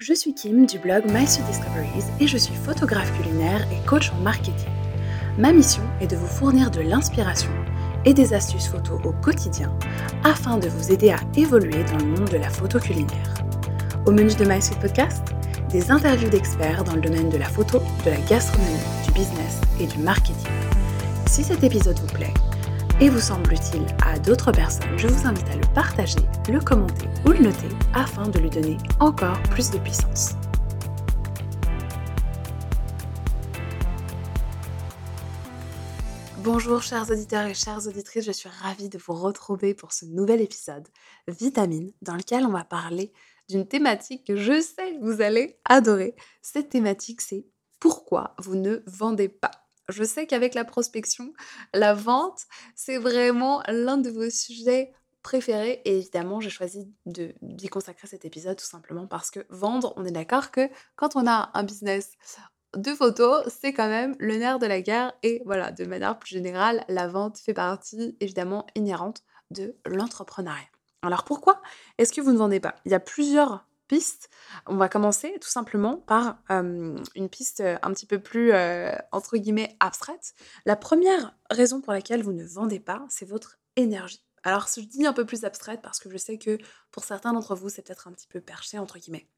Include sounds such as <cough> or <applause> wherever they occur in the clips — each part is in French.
Je suis Kim du blog My Discoveries et je suis photographe culinaire et coach en marketing. Ma mission est de vous fournir de l'inspiration et des astuces photos au quotidien afin de vous aider à évoluer dans le monde de la photo culinaire. Au menu de My Podcast, des interviews d'experts dans le domaine de la photo, de la gastronomie, du business et du marketing. Si cet épisode vous plaît, et vous semble utile à d'autres personnes, je vous invite à le partager, le commenter ou le noter afin de lui donner encore plus de puissance. Bonjour chers auditeurs et chères auditrices, je suis ravie de vous retrouver pour ce nouvel épisode Vitamine dans lequel on va parler d'une thématique que je sais que vous allez adorer. Cette thématique c'est pourquoi vous ne vendez pas? Je sais qu'avec la prospection, la vente, c'est vraiment l'un de vos sujets préférés. Et évidemment, j'ai choisi d'y consacrer cet épisode tout simplement parce que vendre, on est d'accord que quand on a un business de photos, c'est quand même le nerf de la guerre. Et voilà, de manière plus générale, la vente fait partie évidemment inhérente de l'entrepreneuriat. Alors pourquoi est-ce que vous ne vendez pas? Il y a plusieurs On va commencer tout simplement par une piste un petit peu plus, entre guillemets, abstraite. La première raison pour laquelle vous ne vendez pas, c'est votre énergie. Alors, je dis un peu plus abstraite parce que je sais que pour certains d'entre vous, c'est peut-être un petit peu perché, entre guillemets.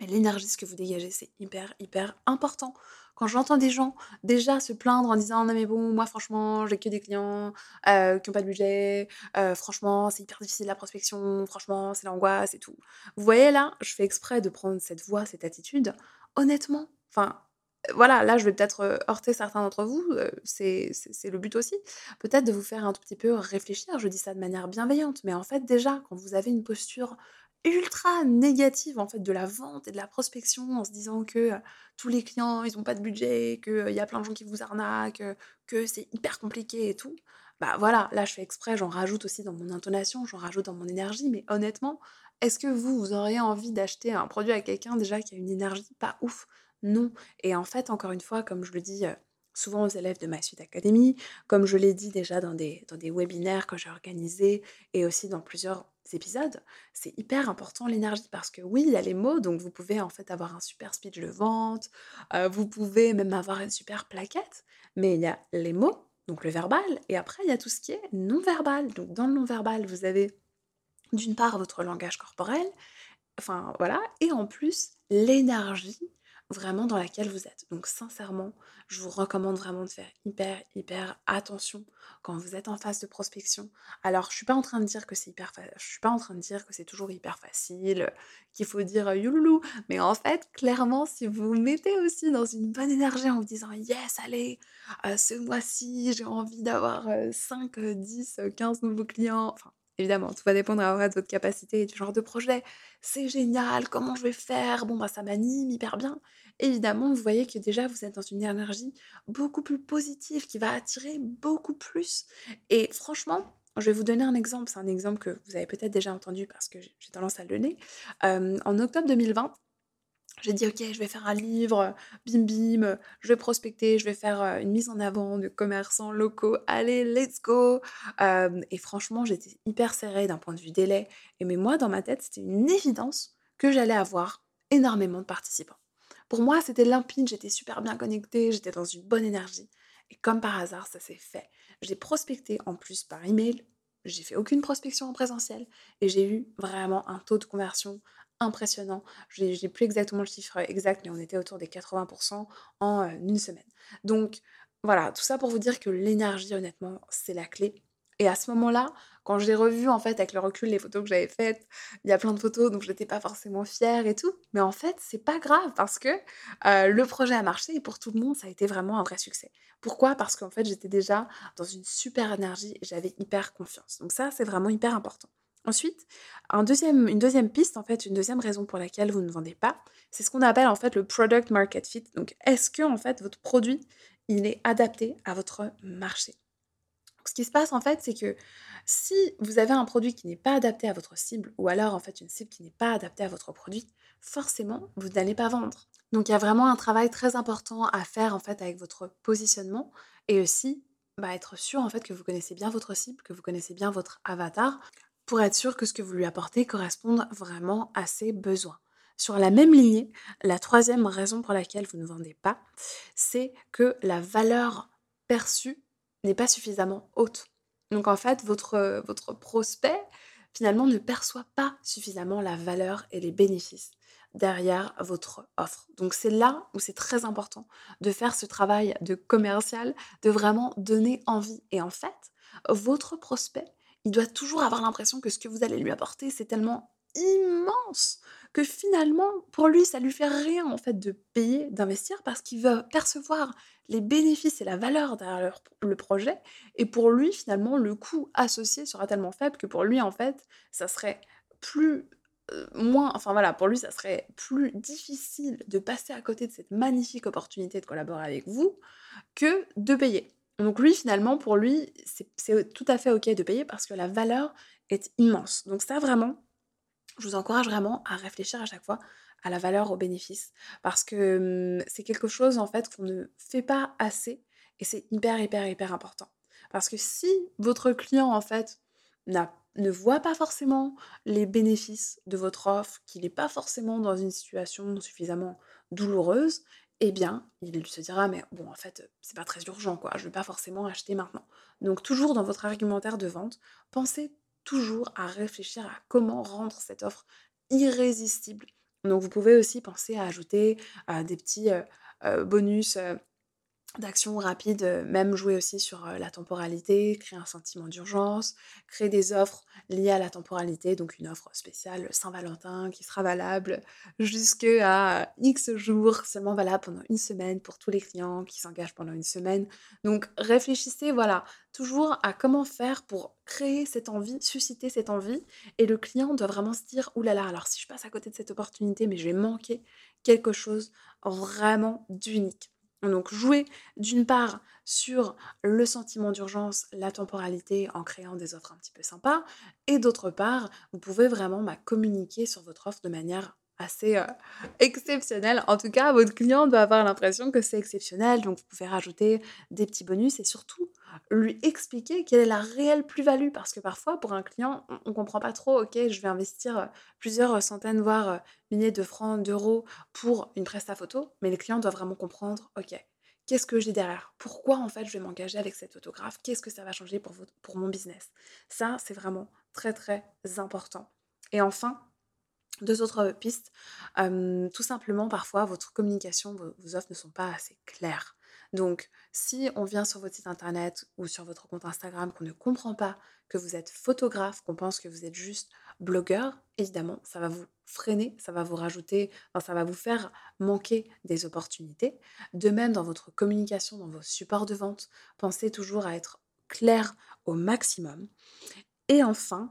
Mais l'énergie, ce que vous dégagez, c'est hyper, hyper important. Quand j'entends des gens déjà se plaindre en disant non mais bon, moi franchement, j'ai que des clients euh, qui n'ont pas de budget, euh, franchement, c'est hyper difficile la prospection, franchement, c'est l'angoisse et tout. Vous voyez là, je fais exprès de prendre cette voix, cette attitude. Honnêtement, enfin, voilà, là je vais peut-être euh, heurter certains d'entre vous, c'est le but aussi, peut-être de vous faire un tout petit peu réfléchir, je dis ça de manière bienveillante, mais en fait déjà, quand vous avez une posture ultra négative en fait de la vente et de la prospection en se disant que tous les clients ils ont pas de budget, qu'il y a plein de gens qui vous arnaquent, que c'est hyper compliqué et tout. Bah voilà, là je fais exprès, j'en rajoute aussi dans mon intonation, j'en rajoute dans mon énergie, mais honnêtement, est-ce que vous, vous auriez envie d'acheter un produit à quelqu'un déjà qui a une énergie pas ouf? Non. Et en fait, encore une fois, comme je le dis souvent aux élèves de ma suite académie, comme je l'ai dit déjà dans des, dans des webinaires que j'ai organisés et aussi dans plusieurs épisodes, c'est hyper important l'énergie parce que oui, il y a les mots, donc vous pouvez en fait avoir un super speech de vente, euh, vous pouvez même avoir une super plaquette, mais il y a les mots, donc le verbal, et après il y a tout ce qui est non-verbal. Donc dans le non-verbal, vous avez d'une part votre langage corporel, enfin voilà, et en plus l'énergie vraiment dans laquelle vous êtes. Donc sincèrement, je vous recommande vraiment de faire hyper, hyper attention quand vous êtes en phase de prospection. Alors, je suis pas en train de dire que c'est hyper je suis pas en train de dire que c'est toujours hyper facile, qu'il faut dire youloulou, mais en fait, clairement, si vous vous mettez aussi dans une bonne énergie en vous disant yes, allez, euh, ce mois-ci, j'ai envie d'avoir 5, 10, 15 nouveaux clients, enfin, Évidemment, tout va dépendre de votre capacité et du genre de projet. C'est génial, comment je vais faire? Bon, bah ça m'anime hyper bien. Évidemment, vous voyez que déjà, vous êtes dans une énergie beaucoup plus positive qui va attirer beaucoup plus. Et franchement, je vais vous donner un exemple. C'est un exemple que vous avez peut-être déjà entendu parce que j'ai tendance à le donner. en octobre 2020, j'ai dit, ok, je vais faire un livre, bim bim, je vais prospecter, je vais faire une mise en avant de commerçants locaux, allez, let's go. et franchement, j'étais hyper serrée d'un point de vue délai. Et mais moi, dans ma tête, c'était une évidence que j'allais avoir énormément de participants. Pour moi, c'était limpide, j'étais super bien connectée, j'étais dans une bonne énergie. Et comme par hasard, ça s'est fait. J'ai prospecté en plus par email, j'ai fait aucune prospection en présentiel et j'ai eu vraiment un taux de conversion impressionnant. Je n'ai plus exactement le chiffre exact, mais on était autour des 80% en euh, une semaine. Donc voilà, tout ça pour vous dire que l'énergie, honnêtement, c'est la clé. Et à ce moment-là, quand j'ai revu en fait avec le recul les photos que j'avais faites, il y a plein de photos donc je n'étais pas forcément fière et tout. Mais en fait, c'est pas grave parce que euh, le projet a marché et pour tout le monde, ça a été vraiment un vrai succès. Pourquoi? Parce qu'en fait, j'étais déjà dans une super énergie et j'avais hyper confiance. Donc ça, c'est vraiment hyper important. Ensuite, une deuxième piste, en fait, une deuxième raison pour laquelle vous ne vendez pas, c'est ce qu'on appelle en fait le product market fit. Donc, est-ce que en fait votre produit il est adapté à votre marché? Ce qui se passe en fait, c'est que si vous avez un produit qui n'est pas adapté à votre cible, ou alors en fait une cible qui n'est pas adaptée à votre produit, forcément vous n'allez pas vendre. Donc, il y a vraiment un travail très important à faire en fait avec votre positionnement et aussi bah, être sûr en fait que vous connaissez bien votre cible, que vous connaissez bien votre avatar, pour être sûr que ce que vous lui apportez corresponde vraiment à ses besoins. Sur la même lignée, la troisième raison pour laquelle vous ne vendez pas, c'est que la valeur perçue n'est pas suffisamment haute. Donc en fait, votre, votre prospect, finalement, ne perçoit pas suffisamment la valeur et les bénéfices derrière votre offre. Donc c'est là où c'est très important de faire ce travail de commercial, de vraiment donner envie. Et en fait, votre prospect, il doit toujours avoir l'impression que ce que vous allez lui apporter, c'est tellement immense que finalement, pour lui, ça lui fait rien en fait de payer, d'investir parce qu'il veut percevoir les bénéfices et la valeur derrière le projet. Et pour lui, finalement, le coût associé sera tellement faible que pour lui, en fait, ça serait plus euh, moins, enfin voilà, pour lui, ça serait plus difficile de passer à côté de cette magnifique opportunité de collaborer avec vous que de payer. Donc lui, finalement, pour lui, c'est tout à fait OK de payer parce que la valeur est immense. Donc ça, vraiment, je vous encourage vraiment à réfléchir à chaque fois à la valeur au bénéfice parce que c'est quelque chose en fait qu'on ne fait pas assez et c'est hyper hyper hyper important. Parce que si votre client en fait ne voit pas forcément les bénéfices de votre offre, qu'il n'est pas forcément dans une situation suffisamment douloureuse, eh bien, il se dira mais bon en fait, c'est pas très urgent quoi, je vais pas forcément acheter maintenant. Donc toujours dans votre argumentaire de vente, pensez toujours à réfléchir à comment rendre cette offre irrésistible. Donc vous pouvez aussi penser à ajouter euh, des petits euh, euh, bonus d'action rapide, même jouer aussi sur la temporalité, créer un sentiment d'urgence, créer des offres liées à la temporalité, donc une offre spéciale Saint-Valentin qui sera valable jusqu'à X jours, seulement valable pendant une semaine pour tous les clients qui s'engagent pendant une semaine. Donc réfléchissez, voilà, toujours à comment faire pour créer cette envie, susciter cette envie, et le client doit vraiment se dire, oulala, alors si je passe à côté de cette opportunité, mais je vais manquer quelque chose vraiment d'unique. Donc jouer d'une part sur le sentiment d'urgence, la temporalité en créant des offres un petit peu sympas, et d'autre part, vous pouvez vraiment bah, communiquer sur votre offre de manière assez euh, <laughs> exceptionnelle. En tout cas, votre client doit avoir l'impression que c'est exceptionnel, donc vous pouvez rajouter des petits bonus et surtout lui expliquer quelle est la réelle plus-value. Parce que parfois, pour un client, on ne comprend pas trop, ok, je vais investir euh, plusieurs centaines, voire euh, milliers de francs, d'euros pour une presta photo, mais le client doit vraiment comprendre, ok, qu'est-ce que j'ai derrière? Pourquoi en fait je vais m'engager avec cette photographe? Qu'est-ce que ça va changer pour, pour mon business? Ça, c'est vraiment très très important. Et enfin, deux autres pistes. tout simplement, parfois, votre communication, vos offres ne sont pas assez claires. Donc, si on vient sur votre site internet ou sur votre compte Instagram qu'on ne comprend pas que vous êtes photographe, qu'on pense que vous êtes juste blogueur, évidemment, ça va vous freiner, ça va vous rajouter, ça va vous faire manquer des opportunités. De même, dans votre communication, dans vos supports de vente, pensez toujours à être clair au maximum. Et enfin,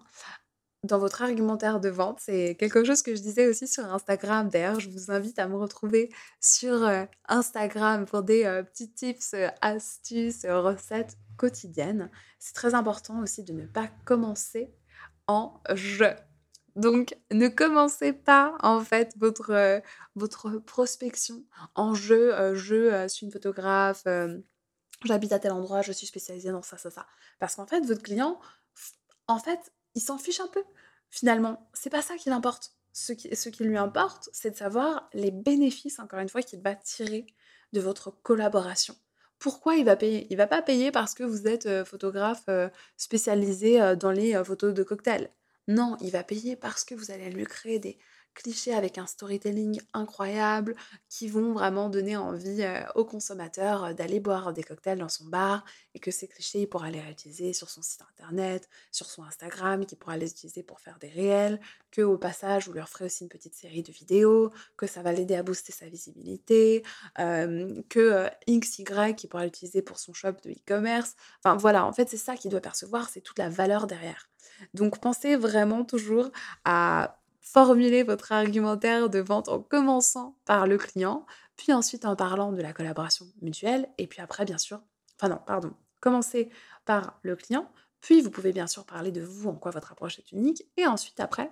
dans votre argumentaire de vente. C'est quelque chose que je disais aussi sur Instagram. D'ailleurs, je vous invite à me retrouver sur euh, Instagram pour des euh, petits tips, euh, astuces, recettes quotidiennes. C'est très important aussi de ne pas commencer en je. Donc, ne commencez pas en fait votre, votre prospection en je. je suis une photographe, j'habite à tel endroit, je suis spécialisée dans ça, ça, ça. Parce qu'en fait, votre client, en fait, il s'en fiche un peu. Finalement, c'est pas ça qui l'importe. Ce qui, ce qui lui importe, c'est de savoir les bénéfices, encore une fois, qu'il va tirer de votre collaboration. Pourquoi il va payer? Il va pas payer parce que vous êtes euh, photographe euh, spécialisé euh, dans les photos de cocktails. Non, il va payer parce que vous allez lui créer des, clichés avec un storytelling incroyable qui vont vraiment donner envie au consommateur d'aller boire des cocktails dans son bar et que ces clichés, il pourra les réutiliser sur son site internet, sur son Instagram, qu'il pourra les utiliser pour faire des réels, que au passage, vous leur ferez aussi une petite série de vidéos, que ça va l'aider à booster sa visibilité, que XY, qui pourra l'utiliser pour son shop de e-commerce. Enfin voilà, en fait, c'est ça qu'il doit percevoir, c'est toute la valeur derrière. Donc pensez vraiment toujours à Formulez votre argumentaire de vente en commençant par le client, puis ensuite en parlant de la collaboration mutuelle, et puis après, bien sûr, enfin non, pardon, commencez par le client, puis vous pouvez bien sûr parler de vous, en quoi votre approche est unique, et ensuite, après,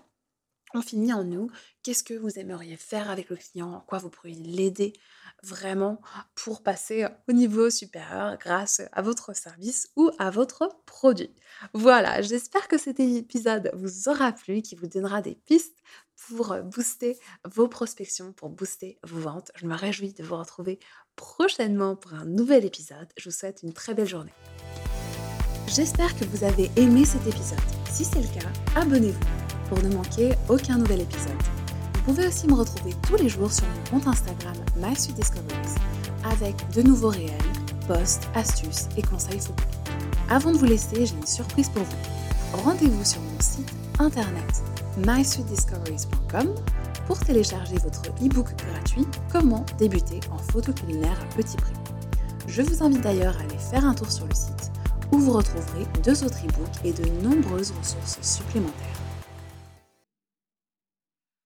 on finit en nous. Qu'est-ce que vous aimeriez faire avec le client En quoi vous pourriez l'aider vraiment pour passer au niveau supérieur grâce à votre service ou à votre produit. Voilà, j'espère que cet épisode vous aura plu, qui vous donnera des pistes pour booster vos prospections, pour booster vos ventes. Je me réjouis de vous retrouver prochainement pour un nouvel épisode. Je vous souhaite une très belle journée. J'espère que vous avez aimé cet épisode. Si c'est le cas, abonnez-vous pour ne manquer aucun nouvel épisode. Vous pouvez aussi me retrouver tous les jours sur mon compte Instagram MySweetDiscoveries avec de nouveaux réels, posts, astuces et conseils photos. Avant de vous laisser, j'ai une surprise pour vous. Rendez-vous sur mon site internet mysweetdiscoveries.com pour télécharger votre e-book gratuit Comment débuter en photo culinaire à petit prix. Je vous invite d'ailleurs à aller faire un tour sur le site où vous retrouverez deux autres e-books et de nombreuses ressources supplémentaires.